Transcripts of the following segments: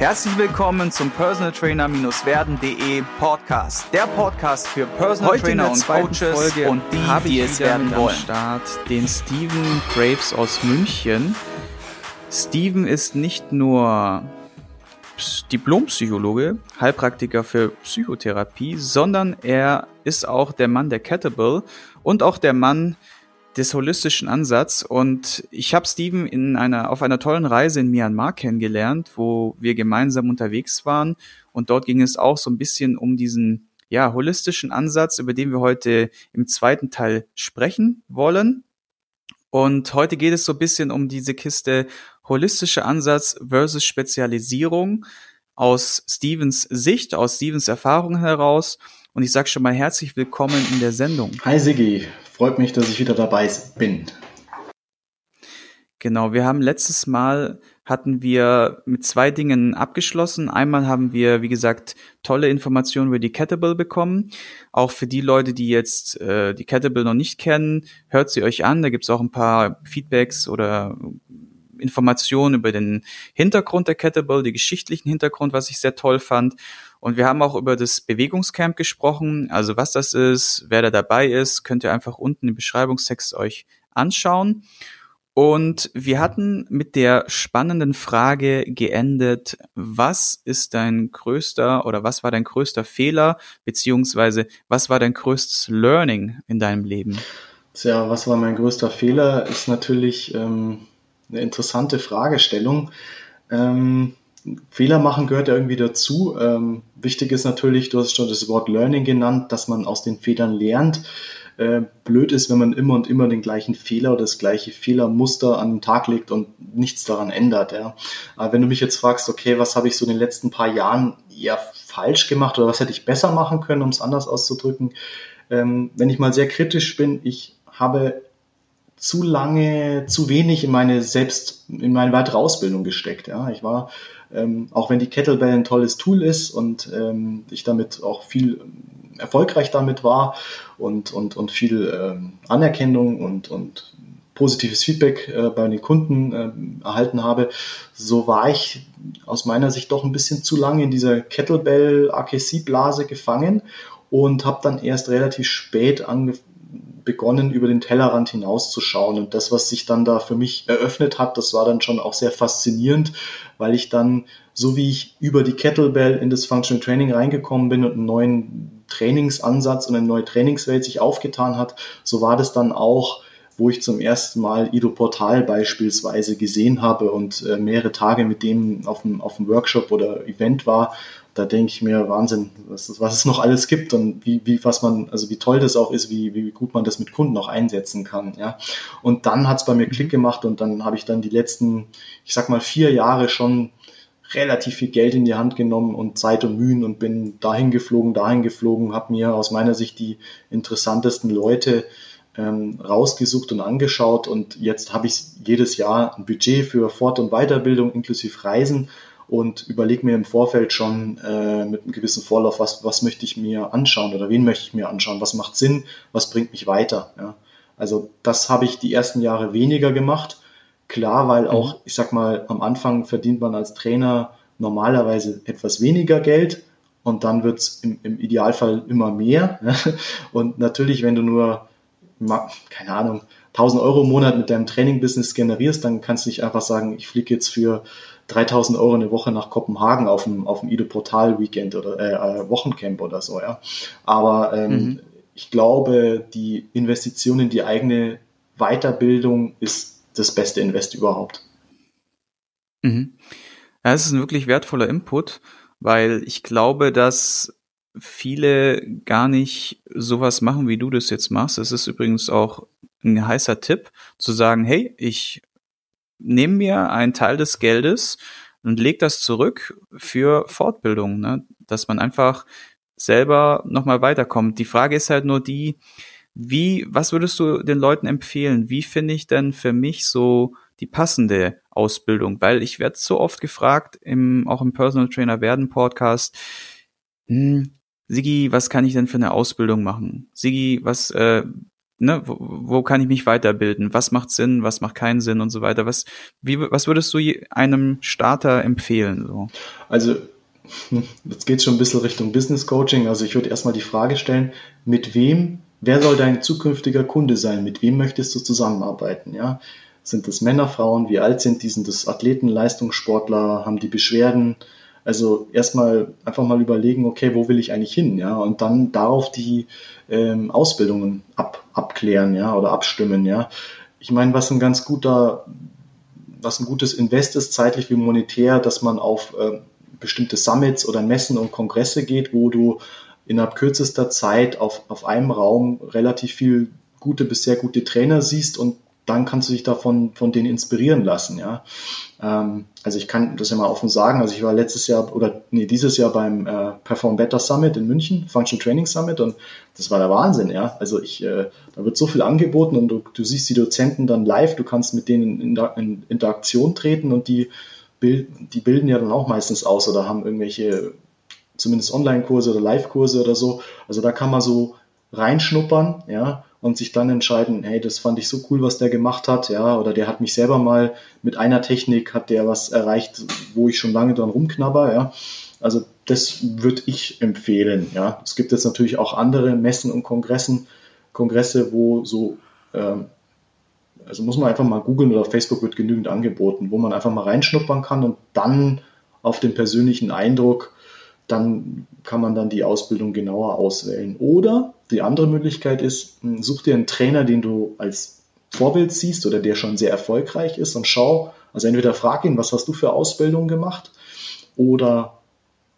Herzlich willkommen zum Personal Trainer-werden.de Podcast. Der Podcast für Personal Heute Trainer in der und Coaches Folge und die, die es werden wollen. Start den Steven Graves aus München. Steven ist nicht nur Ps- Diplompsychologe, Heilpraktiker für Psychotherapie, sondern er ist auch der Mann der Kettlebell und auch der Mann des holistischen Ansatz. Und ich habe Steven in einer, auf einer tollen Reise in Myanmar kennengelernt, wo wir gemeinsam unterwegs waren. Und dort ging es auch so ein bisschen um diesen ja, holistischen Ansatz, über den wir heute im zweiten Teil sprechen wollen. Und heute geht es so ein bisschen um diese Kiste holistischer Ansatz versus Spezialisierung aus Stevens Sicht, aus Stevens Erfahrung heraus. Und ich sage schon mal herzlich willkommen in der Sendung. Hi Sigi, freut mich, dass ich wieder dabei bin. Genau, wir haben letztes Mal hatten wir mit zwei Dingen abgeschlossen. Einmal haben wir, wie gesagt, tolle Informationen über die Kettlebell bekommen. Auch für die Leute, die jetzt äh, die Kettlebell noch nicht kennen, hört sie euch an. Da gibt's auch ein paar Feedbacks oder Informationen über den Hintergrund der Kettlebell, die geschichtlichen Hintergrund, was ich sehr toll fand. Und wir haben auch über das Bewegungscamp gesprochen, also was das ist, wer da dabei ist, könnt ihr einfach unten im Beschreibungstext euch anschauen. Und wir hatten mit der spannenden Frage geendet, was ist dein größter oder was war dein größter Fehler, beziehungsweise was war dein größtes Learning in deinem Leben? Tja, was war mein größter Fehler? Ist natürlich ähm, eine interessante Fragestellung. Ähm, Fehler machen gehört ja irgendwie dazu. Ähm, wichtig ist natürlich, du hast schon das Wort Learning genannt, dass man aus den Fehlern lernt. Äh, blöd ist, wenn man immer und immer den gleichen Fehler oder das gleiche Fehlermuster an den Tag legt und nichts daran ändert. Ja. Aber wenn du mich jetzt fragst, okay, was habe ich so in den letzten paar Jahren eher falsch gemacht oder was hätte ich besser machen können, um es anders auszudrücken, ähm, wenn ich mal sehr kritisch bin, ich habe zu lange, zu wenig in meine selbst, in meine weitere Ausbildung gesteckt. Ja, ich war, ähm, auch wenn die Kettlebell ein tolles Tool ist und ähm, ich damit auch viel erfolgreich damit war und, und, und viel ähm, Anerkennung und, und positives Feedback äh, bei den Kunden ähm, erhalten habe, so war ich aus meiner Sicht doch ein bisschen zu lange in dieser Kettlebell AKC Blase gefangen und habe dann erst relativ spät angefangen begonnen, über den Tellerrand hinauszuschauen. Und das, was sich dann da für mich eröffnet hat, das war dann schon auch sehr faszinierend, weil ich dann, so wie ich über die Kettlebell in das Functional Training reingekommen bin und einen neuen Trainingsansatz und eine neue Trainingswelt sich aufgetan hat, so war das dann auch wo ich zum ersten Mal Ido Portal beispielsweise gesehen habe und äh, mehrere Tage mit dem auf dem, auf dem Workshop oder Event war, da denke ich mir, Wahnsinn, was, was es noch alles gibt und wie, wie, was man, also wie toll das auch ist, wie, wie gut man das mit Kunden auch einsetzen kann. Ja. Und dann hat es bei mir Klick gemacht und dann habe ich dann die letzten, ich sag mal, vier Jahre schon relativ viel Geld in die Hand genommen und Zeit und Mühen und bin dahin geflogen, dahin geflogen, habe mir aus meiner Sicht die interessantesten Leute ähm, rausgesucht und angeschaut und jetzt habe ich jedes Jahr ein Budget für Fort- und Weiterbildung inklusive Reisen und überlege mir im Vorfeld schon äh, mit einem gewissen Vorlauf, was, was möchte ich mir anschauen oder wen möchte ich mir anschauen, was macht Sinn, was bringt mich weiter. Ja. Also das habe ich die ersten Jahre weniger gemacht. Klar, weil auch, ich sag mal, am Anfang verdient man als Trainer normalerweise etwas weniger Geld und dann wird es im, im Idealfall immer mehr. Und natürlich, wenn du nur keine Ahnung, 1000 Euro im Monat mit deinem Training-Business generierst, dann kannst du nicht einfach sagen, ich fliege jetzt für 3000 Euro eine Woche nach Kopenhagen auf dem, auf dem Ido Portal Weekend oder äh, Wochencamp oder so, ja. Aber ähm, mhm. ich glaube, die Investition in die eigene Weiterbildung ist das beste Invest überhaupt. Mhm. Ja, es ist ein wirklich wertvoller Input, weil ich glaube, dass viele gar nicht sowas machen, wie du das jetzt machst. Es ist übrigens auch ein heißer Tipp, zu sagen, hey, ich nehme mir einen Teil des Geldes und leg das zurück für Fortbildung, ne? dass man einfach selber nochmal weiterkommt. Die Frage ist halt nur die, wie, was würdest du den Leuten empfehlen? Wie finde ich denn für mich so die passende Ausbildung? Weil ich werde so oft gefragt, im, auch im Personal Trainer werden Podcast, hm, Sigi, was kann ich denn für eine Ausbildung machen? Sigi, was, äh, ne, wo, wo kann ich mich weiterbilden? Was macht Sinn, was macht keinen Sinn und so weiter? Was, wie, was würdest du einem Starter empfehlen? So? Also jetzt geht schon ein bisschen Richtung Business Coaching. Also ich würde erstmal die Frage stellen, mit wem, wer soll dein zukünftiger Kunde sein? Mit wem möchtest du zusammenarbeiten? Ja? Sind das Männer, Frauen? Wie alt sind die? Sind das Athleten, Leistungssportler? Haben die Beschwerden? Also erstmal einfach mal überlegen, okay, wo will ich eigentlich hin, ja, und dann darauf die ähm, Ausbildungen ab, abklären, ja, oder abstimmen, ja. Ich meine, was ein ganz guter, was ein gutes Invest ist, zeitlich wie monetär, dass man auf äh, bestimmte Summits oder Messen und Kongresse geht, wo du innerhalb kürzester Zeit auf, auf einem Raum relativ viel gute bis sehr gute Trainer siehst und dann kannst du dich davon von denen inspirieren lassen, ja. Ähm, also ich kann das ja mal offen sagen. Also ich war letztes Jahr oder nee, dieses Jahr beim äh, Perform Better Summit in München, Functional Training Summit und das war der Wahnsinn, ja. Also ich, äh, da wird so viel angeboten und du, du siehst die Dozenten dann live, du kannst mit denen in, in Interaktion treten und die, bild, die bilden ja dann auch meistens aus oder haben irgendwelche zumindest Online-Kurse oder Live-Kurse oder so. Also da kann man so reinschnuppern, ja, und sich dann entscheiden, hey, das fand ich so cool, was der gemacht hat, ja, oder der hat mich selber mal mit einer Technik, hat der was erreicht, wo ich schon lange dran rumknabber, ja. Also das würde ich empfehlen, ja. Es gibt jetzt natürlich auch andere Messen und Kongressen, Kongresse, wo so, ähm, also muss man einfach mal googeln oder auf Facebook wird genügend angeboten, wo man einfach mal reinschnuppern kann und dann auf den persönlichen Eindruck dann kann man dann die Ausbildung genauer auswählen. Oder die andere Möglichkeit ist, hm, such dir einen Trainer, den du als Vorbild siehst oder der schon sehr erfolgreich ist und schau, also entweder frag ihn, was hast du für Ausbildung gemacht oder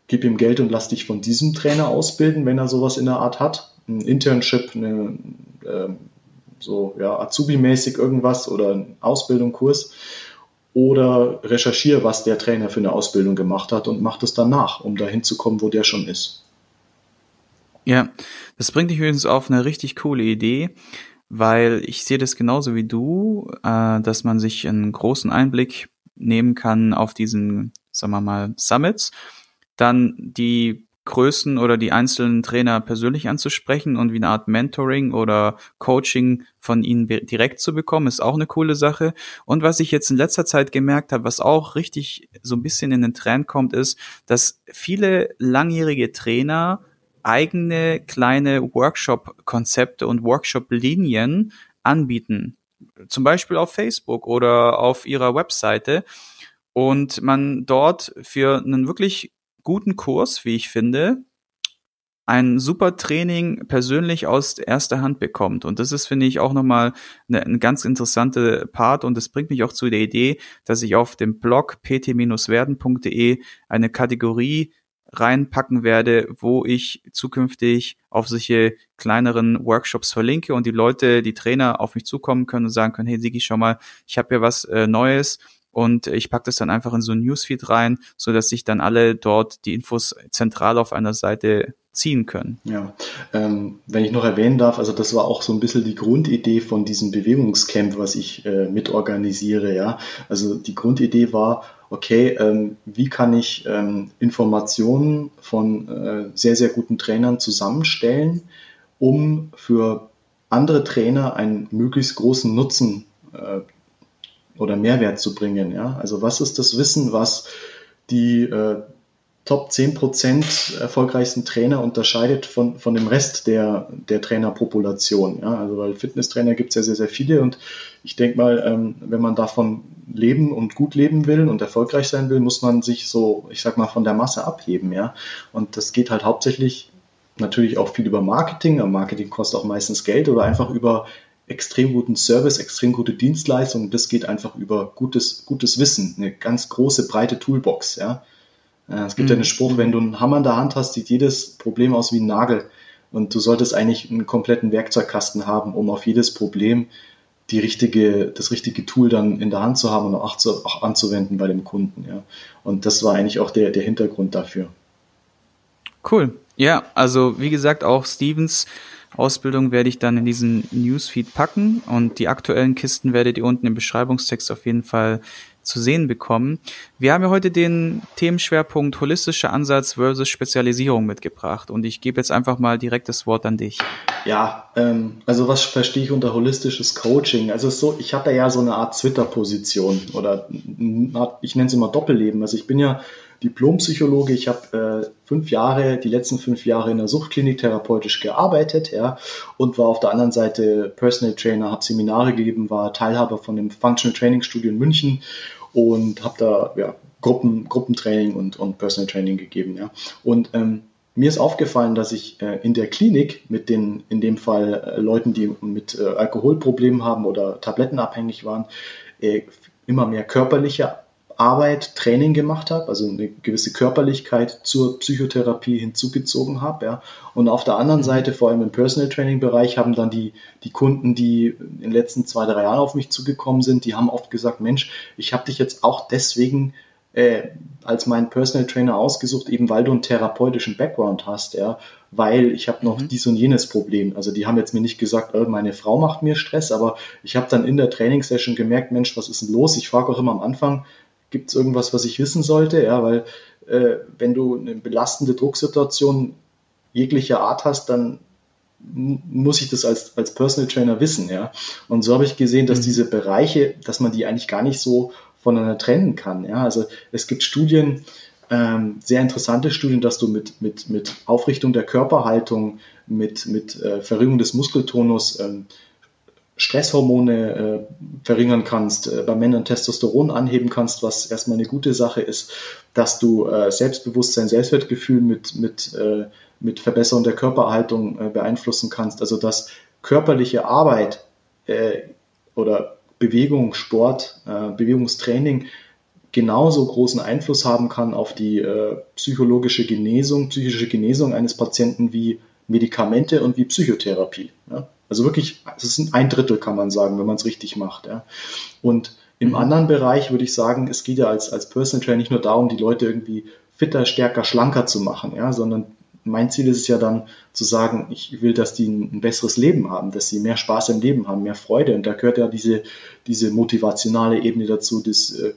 gib ihm Geld und lass dich von diesem Trainer ausbilden, wenn er sowas in der Art hat. Ein Internship, eine, äh, so ja, Azubi-mäßig irgendwas oder ein Ausbildungskurs oder recherchiere, was der Trainer für eine Ausbildung gemacht hat und mach das danach, um dahin zu kommen, wo der schon ist. Ja, das bringt dich übrigens auf eine richtig coole Idee, weil ich sehe das genauso wie du, äh, dass man sich einen großen Einblick nehmen kann auf diesen, sagen wir mal, Summits, dann die Größen oder die einzelnen Trainer persönlich anzusprechen und wie eine Art Mentoring oder Coaching von ihnen direkt zu bekommen, ist auch eine coole Sache. Und was ich jetzt in letzter Zeit gemerkt habe, was auch richtig so ein bisschen in den Trend kommt, ist, dass viele langjährige Trainer eigene kleine Workshop-Konzepte und Workshop-Linien anbieten. Zum Beispiel auf Facebook oder auf ihrer Webseite. Und man dort für einen wirklich guten Kurs, wie ich finde, ein super Training persönlich aus erster Hand bekommt. Und das ist, finde ich, auch nochmal eine, ein ganz interessante Part. Und das bringt mich auch zu der Idee, dass ich auf dem Blog pt-werden.de eine Kategorie reinpacken werde, wo ich zukünftig auf solche kleineren Workshops verlinke und die Leute, die Trainer auf mich zukommen können und sagen können, hey Sigi, schau mal, ich habe hier was äh, Neues und ich packe das dann einfach in so ein Newsfeed rein, so dass sich dann alle dort die Infos zentral auf einer Seite ziehen können. Ja, ähm, wenn ich noch erwähnen darf, also das war auch so ein bisschen die Grundidee von diesem Bewegungscamp, was ich äh, mitorganisiere. Ja, also die Grundidee war, okay, ähm, wie kann ich ähm, Informationen von äh, sehr sehr guten Trainern zusammenstellen, um für andere Trainer einen möglichst großen Nutzen äh, oder Mehrwert zu bringen. Ja? Also was ist das Wissen, was die äh, Top 10% erfolgreichsten Trainer unterscheidet von, von dem Rest der, der Trainerpopulation. Ja? Also weil Fitnesstrainer gibt es ja sehr, sehr viele und ich denke mal, ähm, wenn man davon leben und gut leben will und erfolgreich sein will, muss man sich so, ich sag mal, von der Masse abheben. Ja? Und das geht halt hauptsächlich natürlich auch viel über Marketing. Marketing kostet auch meistens Geld oder einfach über extrem guten Service, extrem gute Dienstleistung. Das geht einfach über gutes, gutes Wissen, eine ganz große, breite Toolbox. Ja. Äh, es gibt mhm. ja einen Spruch, wenn du einen Hammer in der Hand hast, sieht jedes Problem aus wie ein Nagel. Und du solltest eigentlich einen kompletten Werkzeugkasten haben, um auf jedes Problem die richtige, das richtige Tool dann in der Hand zu haben und auch, zu, auch anzuwenden bei dem Kunden. Ja. Und das war eigentlich auch der, der Hintergrund dafür. Cool. Ja, also wie gesagt, auch Stevens Ausbildung werde ich dann in diesen Newsfeed packen und die aktuellen Kisten werdet ihr unten im Beschreibungstext auf jeden Fall zu sehen bekommen. Wir haben ja heute den Themenschwerpunkt holistischer Ansatz versus Spezialisierung mitgebracht und ich gebe jetzt einfach mal direkt das Wort an dich. Ja, ähm, also was verstehe ich unter holistisches Coaching? Also so, ich habe ja so eine Art Twitter-Position oder ich nenne es immer Doppelleben. Also ich bin ja Diplompsychologe. Ich habe äh, fünf Jahre, die letzten fünf Jahre in der Suchtklinik therapeutisch gearbeitet, ja, und war auf der anderen Seite Personal Trainer, habe Seminare gegeben, war Teilhaber von dem Functional Training Studio in München und habe da ja, Gruppen, Gruppentraining und, und Personal Training gegeben, ja. Und ähm, mir ist aufgefallen, dass ich äh, in der Klinik mit den, in dem Fall äh, Leuten, die mit äh, Alkoholproblemen haben oder tablettenabhängig waren, äh, immer mehr körperliche Arbeit, Training gemacht habe, also eine gewisse Körperlichkeit zur Psychotherapie hinzugezogen habe. Ja. Und auf der anderen mhm. Seite, vor allem im Personal Training Bereich, haben dann die, die Kunden, die in den letzten zwei, drei Jahren auf mich zugekommen sind, die haben oft gesagt, Mensch, ich habe dich jetzt auch deswegen äh, als meinen Personal Trainer ausgesucht, eben weil du einen therapeutischen Background hast, ja, weil ich habe noch mhm. dies und jenes Problem. Also die haben jetzt mir nicht gesagt, oh, meine Frau macht mir Stress, aber ich habe dann in der Trainingssession gemerkt, Mensch, was ist denn los? Ich frage auch immer am Anfang, gibt es irgendwas, was ich wissen sollte? Ja, weil äh, wenn du eine belastende Drucksituation jeglicher Art hast, dann muss ich das als, als Personal Trainer wissen, ja. Und so habe ich gesehen, dass mhm. diese Bereiche, dass man die eigentlich gar nicht so voneinander trennen kann, ja. Also es gibt Studien, ähm, sehr interessante Studien, dass du mit, mit, mit Aufrichtung der Körperhaltung, mit, mit äh, Verringerung des Muskeltonus ähm, Stresshormone äh, verringern kannst, äh, bei Männern Testosteron anheben kannst, was erstmal eine gute Sache ist, dass du äh, Selbstbewusstsein, Selbstwertgefühl mit, mit, äh, mit Verbesserung der Körperhaltung äh, beeinflussen kannst. Also dass körperliche Arbeit äh, oder Bewegung, Sport, Bewegungstraining genauso großen Einfluss haben kann auf die psychologische Genesung, psychische Genesung eines Patienten wie Medikamente und wie Psychotherapie. Ja? Also wirklich, es ist ein Drittel, kann man sagen, wenn man es richtig macht. Ja. Und im mhm. anderen Bereich würde ich sagen, es geht ja als, als Personal Trainer nicht nur darum, die Leute irgendwie fitter, stärker, schlanker zu machen, ja, sondern mein Ziel ist es ja dann zu sagen, ich will, dass die ein, besseres Leben haben, dass sie mehr Spaß im Leben haben, mehr Freude. Und da gehört ja diese, diese motivationale Ebene dazu, das, äh,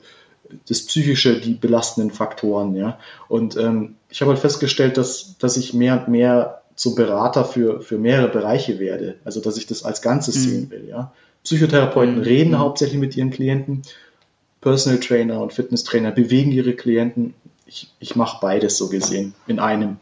das psychische, die belastenden Faktoren. Ja. Und ähm, ich habe halt festgestellt, dass, dass ich mehr und mehr zum Berater für, für mehrere Bereiche werde. Also, dass ich das als Ganzes mhm. sehen will, ja. Psychotherapeuten mhm. reden mhm. hauptsächlich mit ihren Klienten. Personal Trainer und Fitnesstrainer bewegen ihre Klienten. Ich, ich mache beides so gesehen in einem.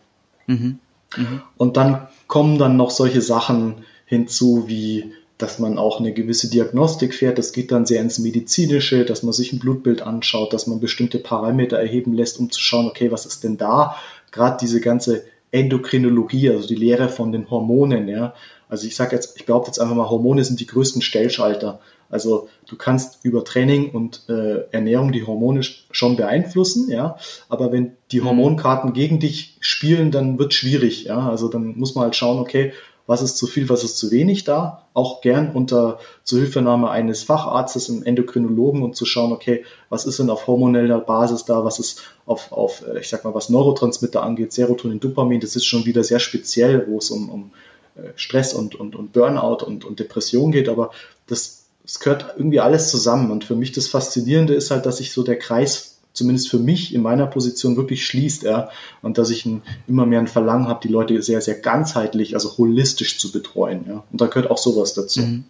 Mhm. mhm. Und dann kommen dann noch solche Sachen hinzu, wie dass man auch eine gewisse Diagnostik fährt. Das geht dann sehr ins Medizinische, dass man sich ein Blutbild anschaut, dass man bestimmte Parameter erheben lässt, um zu schauen, okay, was ist denn da? Gerade diese ganze Endokrinologie, also die Lehre von den Hormonen, ja. Also ich sage jetzt, ich behaupte jetzt einfach mal, Hormone sind die größten Stellschalter. Also du kannst über Training und äh, Ernährung die Hormone schon beeinflussen, ja. Aber wenn die mhm. Hormonkarten gegen dich spielen, dann wird schwierig, ja. Also dann muss man halt schauen, okay, was ist zu viel, was ist zu wenig da, auch gern unter Zuhilfenahme eines Facharztes, einem Endokrinologen und zu schauen, okay, was ist denn auf hormoneller Basis da, was ist auf, auf äh, ich sag mal, was Neurotransmitter angeht, Serotonin, Dopamin, das ist schon wieder sehr speziell, wo es um, um äh, Stress und, und, und Burnout und, und Depression geht, aber das, das gehört irgendwie alles zusammen. Und für mich das Faszinierende ist halt, dass sich so der Kreis zumindest für mich in meiner Position wirklich schließt, ja, und dass ich ein, immer mehr ein Verlangen habe, die Leute sehr, sehr ganzheitlich, also holistisch zu betreuen, ja. Und da gehört auch sowas dazu. Mhm.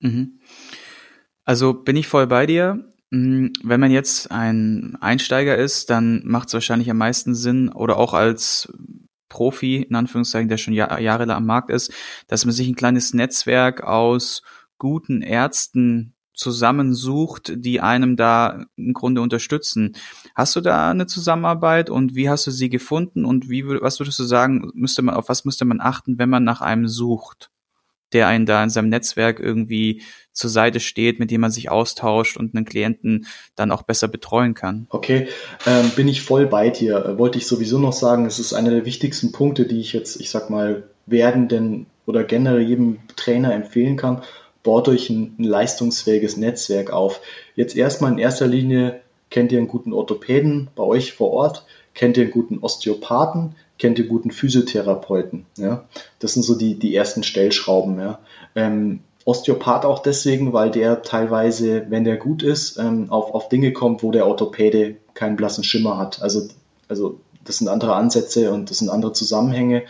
Mhm. Also bin ich voll bei dir. Mhm, wenn man jetzt ein Einsteiger ist, dann macht es wahrscheinlich am meisten Sinn oder auch als Profi, in Anführungszeichen, der schon Jahr, Jahre am Markt ist, dass man sich ein kleines Netzwerk aus guten Ärzten zusammensucht, die einem da im Grunde unterstützen. Hast du da eine Zusammenarbeit und wie hast du sie gefunden und wie was würdest du sagen, müsste man auf was müsste man achten, wenn man nach einem sucht, der einen da in seinem Netzwerk irgendwie zur Seite steht, mit dem man sich austauscht und einen Klienten dann auch besser betreuen kann? Okay, ähm, bin ich voll bei dir. Äh, wollte ich sowieso noch sagen, es ist einer der wichtigsten Punkte, die ich jetzt, ich sag mal, werdenden oder generell jedem Trainer empfehlen kann baut euch ein, ein leistungsfähiges Netzwerk auf. Jetzt erstmal in erster Linie kennt ihr einen guten Orthopäden bei euch vor Ort, kennt ihr einen guten Osteopathen, kennt ihr guten Physiotherapeuten. Ja? Das sind so die, die ersten Stellschrauben. Ja? Ähm, Osteopath auch deswegen, weil der teilweise, wenn der gut ist, ähm, auf, auf Dinge kommt, wo der Orthopäde keinen blassen Schimmer hat. Also, also das sind andere Ansätze und das sind andere Zusammenhänge.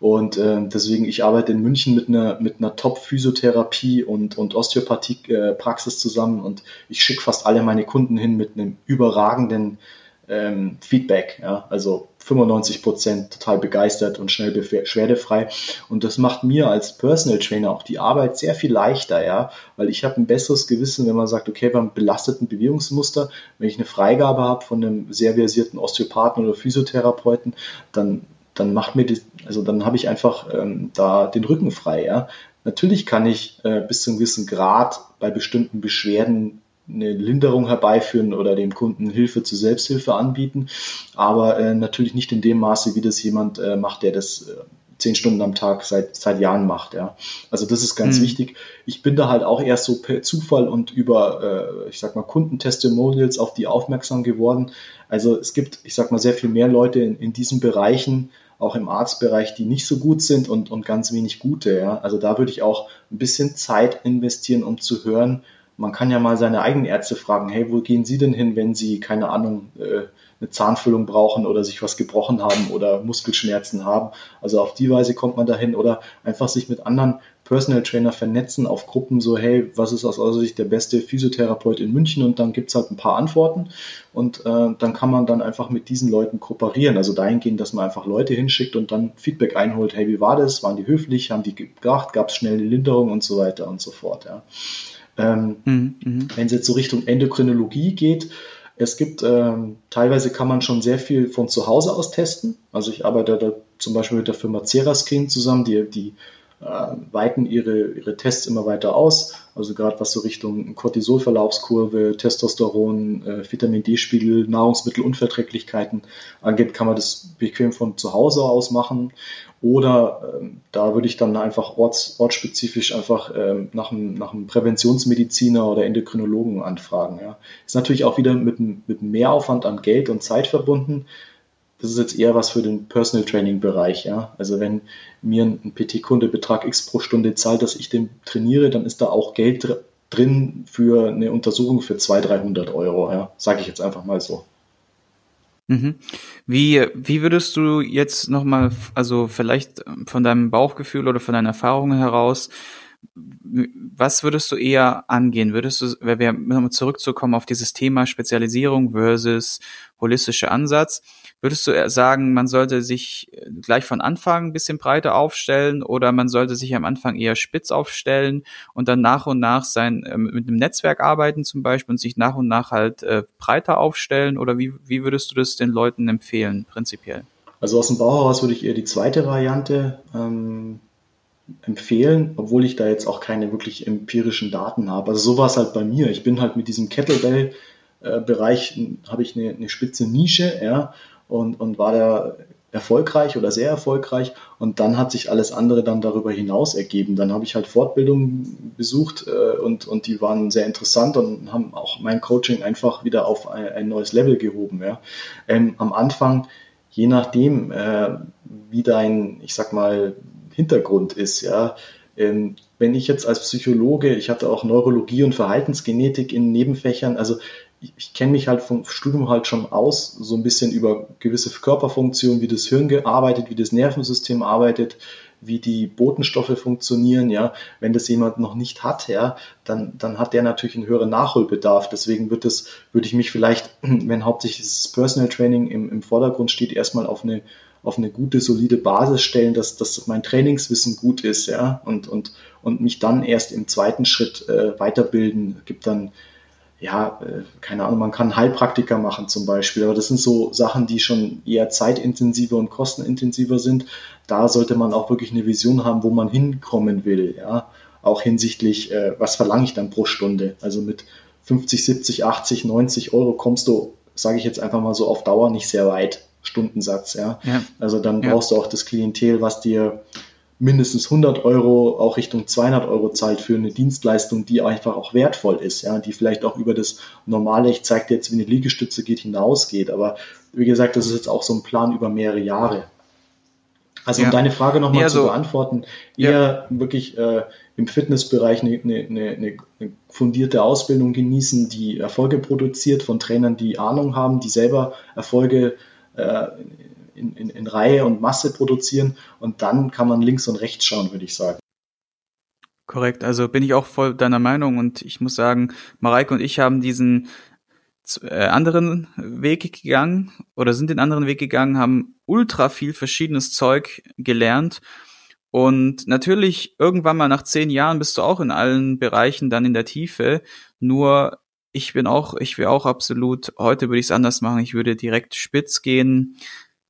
Und äh, deswegen, ich arbeite in München mit einer, mit einer Top-Physiotherapie und, und Osteopathie-Praxis zusammen und ich schicke fast alle meine Kunden hin mit einem überragenden ähm, Feedback. Ja? Also 95 Prozent total begeistert und schnell beschwerdefrei. Und das macht mir als Personal Trainer auch die Arbeit sehr viel leichter, ja, weil ich habe ein besseres Gewissen, wenn man sagt, okay, beim belasteten Bewegungsmuster, wenn ich eine Freigabe habe von einem sehr versierten Osteopathen oder Physiotherapeuten, dann dann macht mir die, also dann habe ich einfach ähm, da den Rücken frei, ja. Natürlich kann ich äh, bis zu einem gewissen Grad bei bestimmten Beschwerden eine Linderung herbeiführen oder dem Kunden Hilfe zur Selbsthilfe anbieten, aber äh, natürlich nicht in dem Maße, wie das jemand äh, macht, der das äh, zehn Stunden am Tag seit, seit Jahren macht. Ja. Also das ist ganz mhm. wichtig. Ich bin da halt auch erst so per Zufall und über, äh, ich sag mal, Kundentestimonials auf die aufmerksam geworden. Also es gibt, ich sag mal, sehr viel mehr Leute in, in diesen Bereichen, auch im Arztbereich, die nicht so gut sind und, und ganz wenig gute. Ja. Also da würde ich auch ein bisschen Zeit investieren, um zu hören, man kann ja mal seine eigenen Ärzte fragen, hey, wo gehen Sie denn hin, wenn Sie, keine Ahnung, äh, eine Zahnfüllung brauchen oder sich was gebrochen haben oder Muskelschmerzen haben. Also auf die Weise kommt man dahin oder einfach sich mit anderen Personal Trainer vernetzen auf Gruppen so, hey, was ist aus eurer Sicht der beste Physiotherapeut in München? Und dann gibt's halt ein paar Antworten und äh, dann kann man dann einfach mit diesen Leuten kooperieren. Also dahingehend, dass man einfach Leute hinschickt und dann Feedback einholt, hey, wie war das? Waren die höflich? Haben die gebracht? Gab es schnell eine Linderung und so weiter und so fort. Ja. Ähm, mhm, mhm, Wenn es jetzt so Richtung Endokrinologie geht, es gibt ähm, teilweise kann man schon sehr viel von zu Hause aus testen. Also ich arbeite da zum Beispiel mit der Firma Ceraskin zusammen, die, die äh, weiten ihre, ihre Tests immer weiter aus. Also gerade was so Richtung Cortisolverlaufskurve, Testosteron, äh, Vitamin D-Spiegel, Nahrungsmittelunverträglichkeiten angeht, kann man das bequem von zu Hause aus machen. Oder ähm, da würde ich dann einfach orts, ortsspezifisch einfach ähm, nach, einem, nach einem Präventionsmediziner oder Endokrinologen anfragen. Ja. Ist natürlich auch wieder mit, mit Mehraufwand an Geld und Zeit verbunden das ist jetzt eher was für den Personal Training Bereich, ja. Also wenn mir ein PT-Kunde Betrag X pro Stunde zahlt, dass ich den trainiere, dann ist da auch Geld dr drin für eine Untersuchung für 200, 300 Euro, ja. Sage ich jetzt einfach mal so. Mhm. Wie, wie würdest du jetzt nochmal, also vielleicht von deinem Bauchgefühl oder von deinen Erfahrungen heraus, was würdest du eher angehen? Würdest du, wenn wir nochmal zurückzukommen auf dieses Thema Spezialisierung versus holistischer Ansatz, würdest du sagen, man sollte sich gleich von Anfang ein bisschen breiter aufstellen oder man sollte sich am Anfang eher spitz aufstellen und dann nach und nach sein, äh, mit einem Netzwerk arbeiten zum Beispiel und sich nach und nach halt äh, breiter aufstellen oder wie, wie würdest du das den Leuten empfehlen, prinzipiell? Also aus dem Bauhaus würde ich eher die zweite Variante ähm, empfehlen, obwohl ich da jetzt auch keine wirklich empirischen Daten habe. Also so war es halt bei mir. Ich bin halt mit diesem Kettlebell-Bereich, äh, habe ich eine, eine spitze Nische, ja, und, und war da erfolgreich oder sehr erfolgreich und dann hat sich alles andere dann darüber hinaus ergeben. Dann habe ich halt Fortbildungen besucht äh, und, und die waren sehr interessant und haben auch mein Coaching einfach wieder auf ein, ein neues Level gehoben. Ja. Ähm, am Anfang, je nachdem, äh, wie dein, ich sag mal, Hintergrund ist, ja, ähm, wenn ich jetzt als Psychologe, ich hatte auch Neurologie und Verhaltensgenetik in Nebenfächern, also ich, ich kenne mich halt vom Studium halt schon aus, so ein bisschen über gewisse Körperfunktionen, wie das Hirn arbeitet, wie das Nervensystem arbeitet, wie die Botenstoffe funktionieren, ja. Wenn das jemand noch nicht hat, ja, dann, dann hat der natürlich einen höheren Nachholbedarf. Deswegen wird es, würde ich mich vielleicht, wenn hauptsächlich das Personal Training im, im Vordergrund steht, erstmal auf eine auf eine gute, solide Basis stellen, dass, dass mein Trainingswissen gut ist, ja, und, und, und mich dann erst im zweiten Schritt äh, weiterbilden, gibt dann ja, äh, keine Ahnung, man kann Heilpraktiker machen zum Beispiel, aber das sind so Sachen, die schon eher zeitintensiver und kostenintensiver sind. Da sollte man auch wirklich eine Vision haben, wo man hinkommen will, ja, auch hinsichtlich, äh, was verlange ich dann pro Stunde. Also mit 50, 70, 80, 90 Euro kommst du, sage ich jetzt einfach mal so auf Dauer nicht sehr weit, Stundensatz, ja. ja. Also dann brauchst ja. du auch das Klientel, was dir mindestens 100 Euro, auch Richtung 200 Euro zahlt für eine Dienstleistung, die einfach auch wertvoll ist, ja, die vielleicht auch über das normale, ich zeige dir jetzt, wie eine Liegestütze geht, hinausgeht. Aber wie gesagt, das ist jetzt auch so ein Plan über mehrere Jahre. Also um deine Frage nochmal ja, zu so, beantworten, eher ja. wirklich äh, im Fitnessbereich eine, eine, eine, eine, fundierte Ausbildung genießen, die Erfolge produziert von Trainern, die Ahnung haben, die selber Erfolge äh, in, in, in Reihe und Masse produzieren und dann kann man links und rechts schauen, würde ich sagen. Korrekt, also bin ich auch voll deiner Meinung und ich muss sagen, Mareike und ich haben diesen äh, anderen Weg gegangen oder sind den anderen Weg gegangen, haben ultra viel verschiedenes Zeug gelernt. Und natürlich, irgendwann mal nach zehn Jahren bist du auch in allen Bereichen dann in der Tiefe. Nur ich bin auch, ich will auch absolut, heute würde ich es anders machen. Ich würde direkt spitz gehen,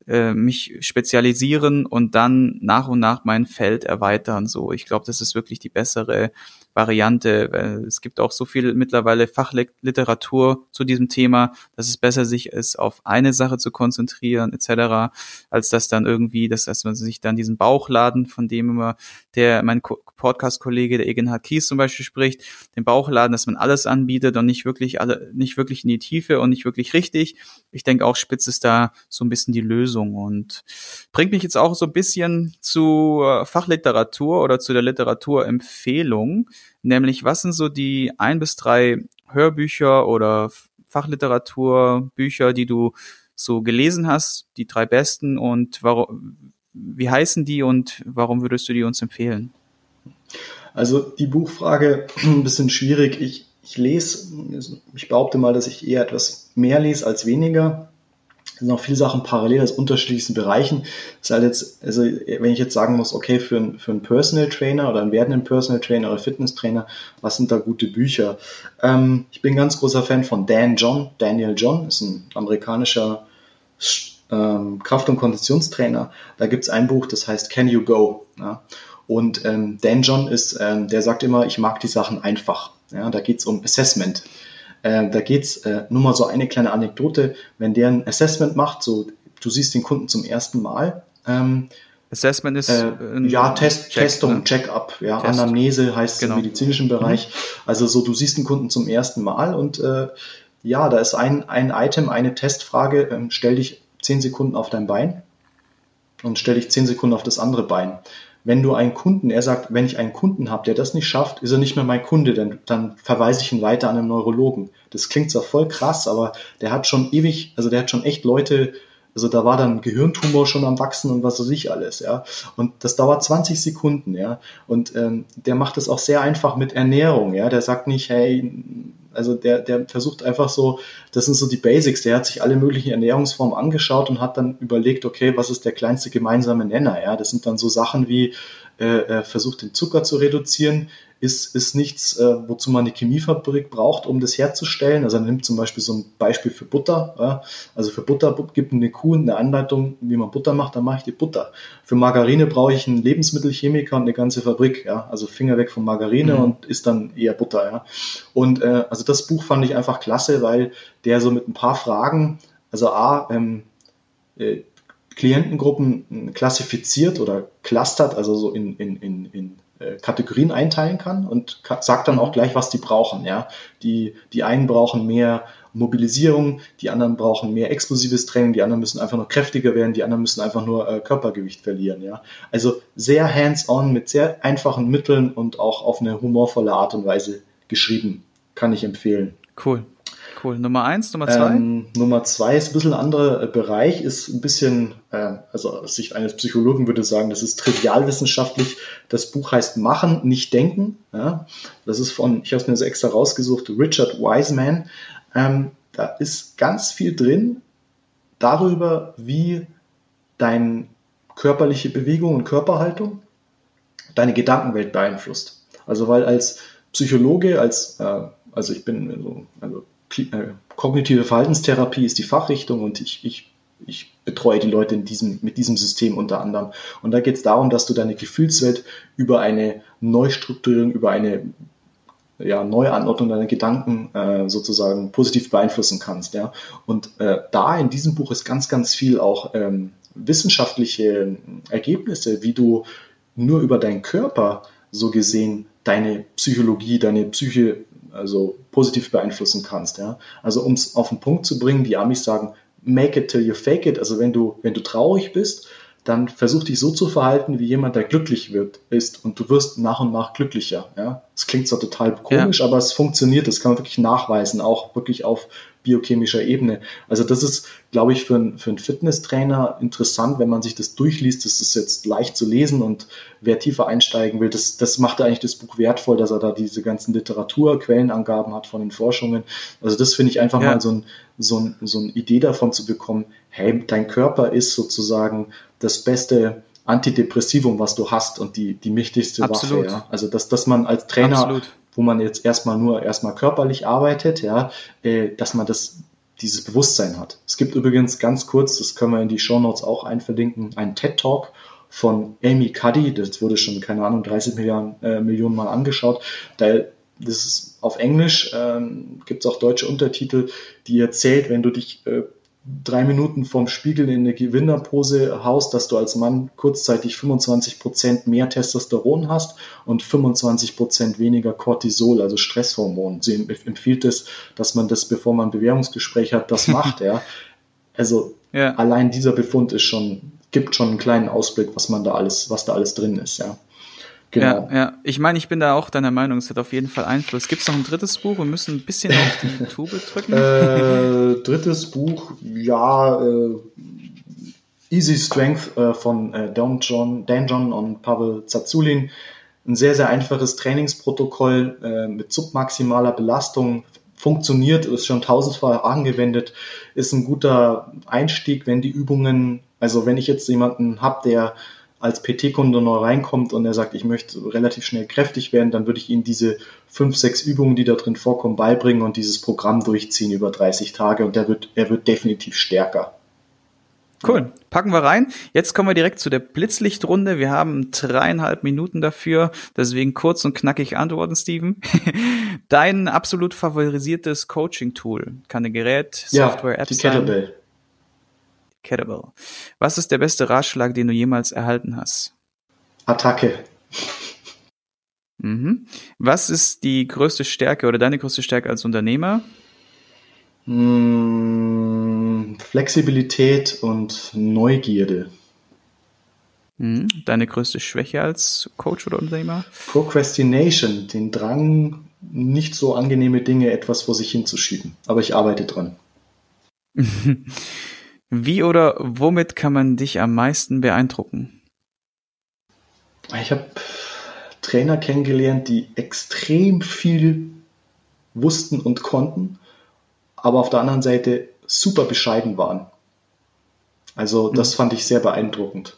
äh, mich spezialisieren und dann nach und nach mein Feld erweitern. So, ich glaube, das ist wirklich die bessere Variante. Es gibt auch so viel mittlerweile Fachliteratur zu diesem Thema, dass es besser sich ist, auf eine Sache zu konzentrieren etc., als dass dann irgendwie, dass, dass man sich dann diesen Bauchladen, von dem immer der mein Podcast-Kollege, der Egenhard Kies zum Beispiel spricht, den Bauchladen, dass man alles anbietet und nicht wirklich alle, nicht wirklich in die Tiefe und nicht wirklich richtig. Ich denke auch Spitz ist da so ein bisschen die Lösung und bringt mich jetzt auch so ein bisschen zu äh, Fachliteratur oder zu der Literaturempfehlung. Nämlich, was sind so die ein bis drei Hörbücher oder Fachliteratur, Bücher, die du so gelesen hast, die drei besten und warum, wie heißen die und warum würdest du die uns empfehlen? Also die Buchfrage ein bisschen schwierig. Ich, ich lese, ich behaupte mal, dass ich eher etwas mehr lese als weniger. Es sind auch viele Sachen parallel aus unterschiedlichsten Bereichen. Das ist halt jetzt, also wenn ich jetzt sagen muss, okay, für, ein, für einen Personal Trainer oder einen werdenden Personal Trainer oder Fitness Trainer, was sind da gute Bücher? Ähm, ich bin ein ganz großer Fan von Dan John. Daniel John ist ein amerikanischer ähm, Kraft- und Konditionstrainer. Da gibt es ein Buch, das heißt Can You Go? Ja? Und ähm, Dan John ist, ähm, der sagt immer, ich mag die Sachen einfach. Ja? Da geht es um Assessment. Äh, da geht's äh, nur mal so eine kleine Anekdote, wenn der ein Assessment macht, so du siehst den Kunden zum ersten Mal. Ähm, Assessment ist äh, ja Test, Check, Testung, ne? Check-up, ja Test. Anamnese heißt genau. im medizinischen Bereich. Mhm. Also so du siehst den Kunden zum ersten Mal und äh, ja, da ist ein ein Item, eine Testfrage. Ähm, stell dich zehn Sekunden auf dein Bein und stell dich zehn Sekunden auf das andere Bein wenn du einen Kunden, er sagt, wenn ich einen Kunden habe, der das nicht schafft, ist er nicht mehr mein Kunde, denn dann verweise ich ihn weiter an einen Neurologen. Das klingt zwar voll krass, aber der hat schon ewig, also der hat schon echt Leute, also da war dann Gehirntumor schon am Wachsen und was weiß ich alles, ja. Und das dauert 20 Sekunden, ja. Und ähm, der macht es auch sehr einfach mit Ernährung, ja. Der sagt nicht, hey, also der, der versucht einfach so, das sind so die Basics, der hat sich alle möglichen Ernährungsformen angeschaut und hat dann überlegt, okay, was ist der kleinste gemeinsame Nenner? Ja, das sind dann so Sachen wie, äh, er versucht den Zucker zu reduzieren, ist, ist nichts, äh, wozu man eine Chemiefabrik braucht, um das herzustellen. Also er nimmt zum Beispiel so ein Beispiel für Butter. Ja? Also für Butter gibt eine Kuh eine Anleitung, wie man Butter macht, dann mache ich die Butter. Für Margarine brauche ich einen Lebensmittelchemiker und eine ganze Fabrik. Ja? Also Finger weg von Margarine mhm. und ist dann eher Butter. Ja? Und äh, also das Buch fand ich einfach klasse, weil der so mit ein paar Fragen, also A, ähm, äh, Klientengruppen klassifiziert oder clustert, also so in, in, in, in äh, Kategorien einteilen kann und sagt dann auch mhm. gleich, was die brauchen. Ja, die die einen brauchen mehr Mobilisierung, die anderen brauchen mehr explosives Training, die anderen müssen einfach nur kräftiger werden, die anderen müssen einfach nur äh, Körpergewicht verlieren. Ja, also sehr hands-on mit sehr einfachen Mitteln und auch auf eine humorvolle Art und Weise geschrieben, kann ich empfehlen. Cool. Cool. Nummer eins, Nummer zwei? Ähm, Nummer zwei ist ein bisschen ein anderer äh, Bereich, ist ein bisschen, äh, also aus Sicht eines Psychologen würde ich sagen, das ist trivialwissenschaftlich. Das Buch heißt Machen, nicht Denken. Ja? Das ist von, ich habe es mir so extra rausgesucht, Richard Wiseman. Ähm, da ist ganz viel drin darüber, wie deine körperliche Bewegung und Körperhaltung deine Gedankenwelt beeinflusst. Also weil als Psychologe, als äh, also ich bin so, also äh, kognitive Verhaltenstherapie ist die Fachrichtung und ich, ich, ich betreue die Leute in diesem, mit diesem System unter anderem. Und da geht es darum, dass du deine Gefühlswelt über eine Neustrukturierung, über eine ja, Neuanordnung deiner Gedanken äh, sozusagen positiv beeinflussen kannst. Ja? Und äh, da in diesem Buch ist ganz, ganz viel auch ähm, wissenschaftliche Ergebnisse, wie du nur über deinen Körper so gesehen deine Psychologie, deine Psyche also positiv beeinflussen kannst. Ja? Also um es auf den Punkt zu bringen, die Amis sagen, make it till you fake it. Also wenn du, wenn du traurig bist, dann versuch dich so zu verhalten wie jemand, der glücklich wird, ist und du wirst nach und nach glücklicher. Ja, es klingt zwar total komisch, ja. aber es funktioniert. Das kann man wirklich nachweisen, auch wirklich auf biochemischer Ebene. Also das ist, glaube ich, für, ein, für einen Fitnesstrainer interessant, wenn man sich das durchliest. Das ist jetzt leicht zu lesen und wer tiefer einsteigen will, das, das macht eigentlich das Buch wertvoll, dass er da diese ganzen Literatur, Quellenangaben hat von den Forschungen. Also das finde ich einfach ja. mal so ein, so, ein, so eine Idee davon zu bekommen, hey, dein Körper ist sozusagen das beste Antidepressivum, was du hast und die, die mächtigste Absolut. Waffe. Ja? Also dass, dass man als Trainer Absolut wo man jetzt erstmal nur erstmal körperlich arbeitet, ja, äh, dass man das dieses Bewusstsein hat. Es gibt übrigens ganz kurz, das können wir in die Show Notes auch einverlinken, einen TED Talk von Amy Cuddy, das wurde schon, keine Ahnung, 30 Milliarden, äh, Millionen Mal angeschaut. Da, das ist auf Englisch, ähm, gibt es auch deutsche Untertitel, die erzählt, wenn du dich äh, drei Minuten vorm Spiegel in eine Gewinnerpose haust, dass du als Mann kurzzeitig 25 Prozent mehr Testosteron hast und 25 Prozent weniger Cortisol, also Stresshormon. Sie empfiehlt es, dass man das, bevor man ein Bewerbungsgespräch hat, das macht, ja. Also ja. allein dieser Befund ist schon, gibt schon einen kleinen Ausblick, was man da alles, was da alles drin ist, ja. Genau. Ja, ja. Ich meine, ich bin da auch deiner Meinung, es hat auf jeden Fall Einfluss. Gibt es noch ein drittes Buch? Wir müssen ein bisschen auf die Tube drücken. Äh, drittes Buch, ja, äh, Easy Strength äh, von äh, Dan, John, Dan John und Pavel Zazulin. Ein sehr, sehr einfaches Trainingsprotokoll äh, mit submaximaler Belastung. Funktioniert, ist schon tausendfach angewendet, ist ein guter Einstieg, wenn die Übungen, also wenn ich jetzt jemanden habe, der als PT-Kunde neu reinkommt und er sagt, ich möchte relativ schnell kräftig werden, dann würde ich ihm diese fünf, sechs Übungen, die da drin vorkommen, beibringen und dieses Programm durchziehen über 30 Tage und der wird, er wird definitiv stärker. Cool. Packen wir rein. Jetzt kommen wir direkt zu der Blitzlichtrunde. Wir haben dreieinhalb Minuten dafür. Deswegen kurz und knackig antworten, Steven. Dein absolut favorisiertes Coaching-Tool. Kann ein Gerät, Software, ja, Apps die. Sein. Kettlebell. Was ist der beste Ratschlag, den du jemals erhalten hast? Attacke. Mhm. Was ist die größte Stärke oder deine größte Stärke als Unternehmer? Hm, Flexibilität und Neugierde. Mhm. Deine größte Schwäche als Coach oder Unternehmer? Procrastination, den Drang, nicht so angenehme Dinge etwas vor sich hinzuschieben. Aber ich arbeite dran. Wie oder womit kann man dich am meisten beeindrucken? Ich habe Trainer kennengelernt, die extrem viel wussten und konnten, aber auf der anderen Seite super bescheiden waren. Also das mhm. fand ich sehr beeindruckend.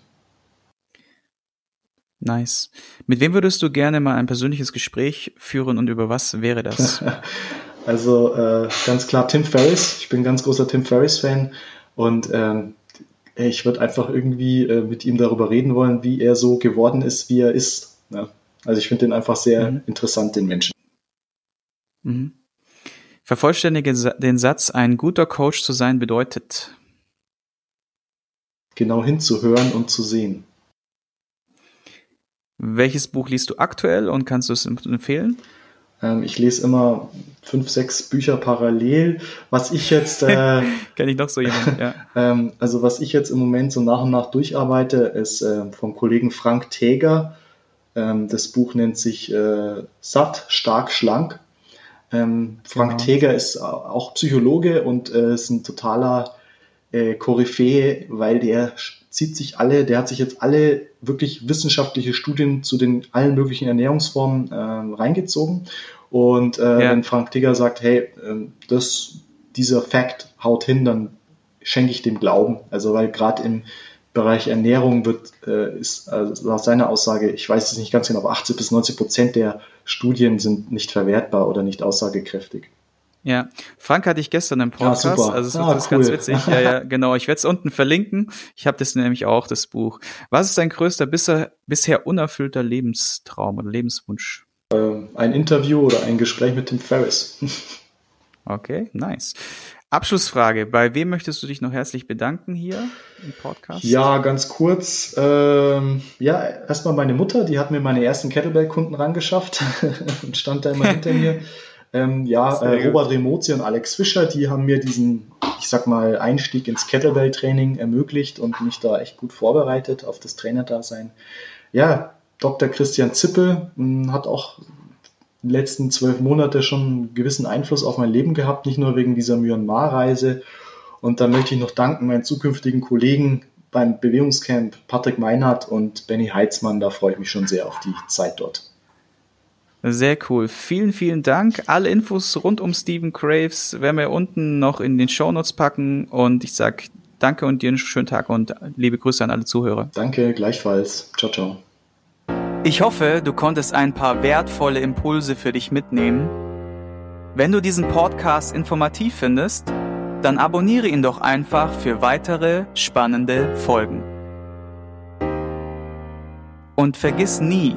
Nice. Mit wem würdest du gerne mal ein persönliches Gespräch führen und über was wäre das? also äh, ganz klar Tim Ferriss. Ich bin ein ganz großer Tim Ferriss-Fan und ähm, ich würde einfach irgendwie äh, mit ihm darüber reden wollen, wie er so geworden ist, wie er ist. Ja. Also ich finde den einfach sehr mhm. interessant, den Menschen. Mhm. Vervollständige den Satz, ein guter Coach zu sein bedeutet. Genau hinzuhören und zu sehen. Welches Buch liest du aktuell und kannst du es empfehlen? Ähm, ich lese immer fünf, sechs Bücher parallel. Was ich jetzt. Äh, Kenne ich noch so jemanden, ja. ähm, also, was ich jetzt im Moment so nach und nach durcharbeite, ist äh, vom Kollegen Frank Täger. Ähm, das Buch nennt sich äh, Satt, stark, schlank. Ähm, Frank genau. Täger ist auch Psychologe und äh, ist ein totaler äh, Koryphäe, weil der zieht sich alle, der hat sich jetzt alle wirklich wissenschaftliche Studien zu den allen möglichen Ernährungsformen äh, reingezogen. Und äh, ja. wenn Frank Tigger sagt, hey, äh, das, dieser Fakt haut hin, dann schenke ich dem Glauben. Also weil gerade im Bereich Ernährung wird, äh, ist also laut seiner Aussage, ich weiß es nicht ganz genau, aber 80 bis 90 Prozent der Studien sind nicht verwertbar oder nicht aussagekräftig. Ja, Frank hatte ich gestern im Podcast, ja, also es ah, ist cool. ganz witzig. Ja, ja, genau. Ich werde es unten verlinken. Ich habe das nämlich auch, das Buch. Was ist dein größter bisher, bisher unerfüllter Lebenstraum oder Lebenswunsch? Ähm, ein Interview oder ein Gespräch mit Tim Ferriss. okay, nice. Abschlussfrage. Bei wem möchtest du dich noch herzlich bedanken hier im Podcast? Ja, ganz kurz. Ähm, ja, erstmal meine Mutter, die hat mir meine ersten Kettlebell-Kunden rangeschafft und stand da immer hinter mir. Ähm, ja, äh, Robert Remozi und Alex Fischer, die haben mir diesen, ich sag mal, Einstieg ins Kettlebell-Training ermöglicht und mich da echt gut vorbereitet auf das Trainerdasein. Ja, Dr. Christian Zippel mh, hm, hat auch die letzten zwölf Monate schon einen gewissen Einfluss auf mein Leben gehabt, nicht nur wegen dieser Myanmar-Reise. Und da möchte ich noch danken meinen zukünftigen Kollegen beim Bewegungscamp, Patrick Meinhardt und Benny Heitzmann. Da freue ich mich schon sehr auf die Zeit dort. Sehr cool. Vielen, vielen Dank. Alle Infos rund um Stephen Graves werden wir unten noch in den Shownotes packen. Und ich sage danke und dir einen schönen Tag und liebe Grüße an alle Zuhörer. Danke, gleichfalls. Ciao, ciao. Ich hoffe, du konntest ein paar wertvolle Impulse für dich mitnehmen. Wenn du diesen Podcast informativ findest, dann abonniere ihn doch einfach für weitere spannende Folgen. Und vergiss nie,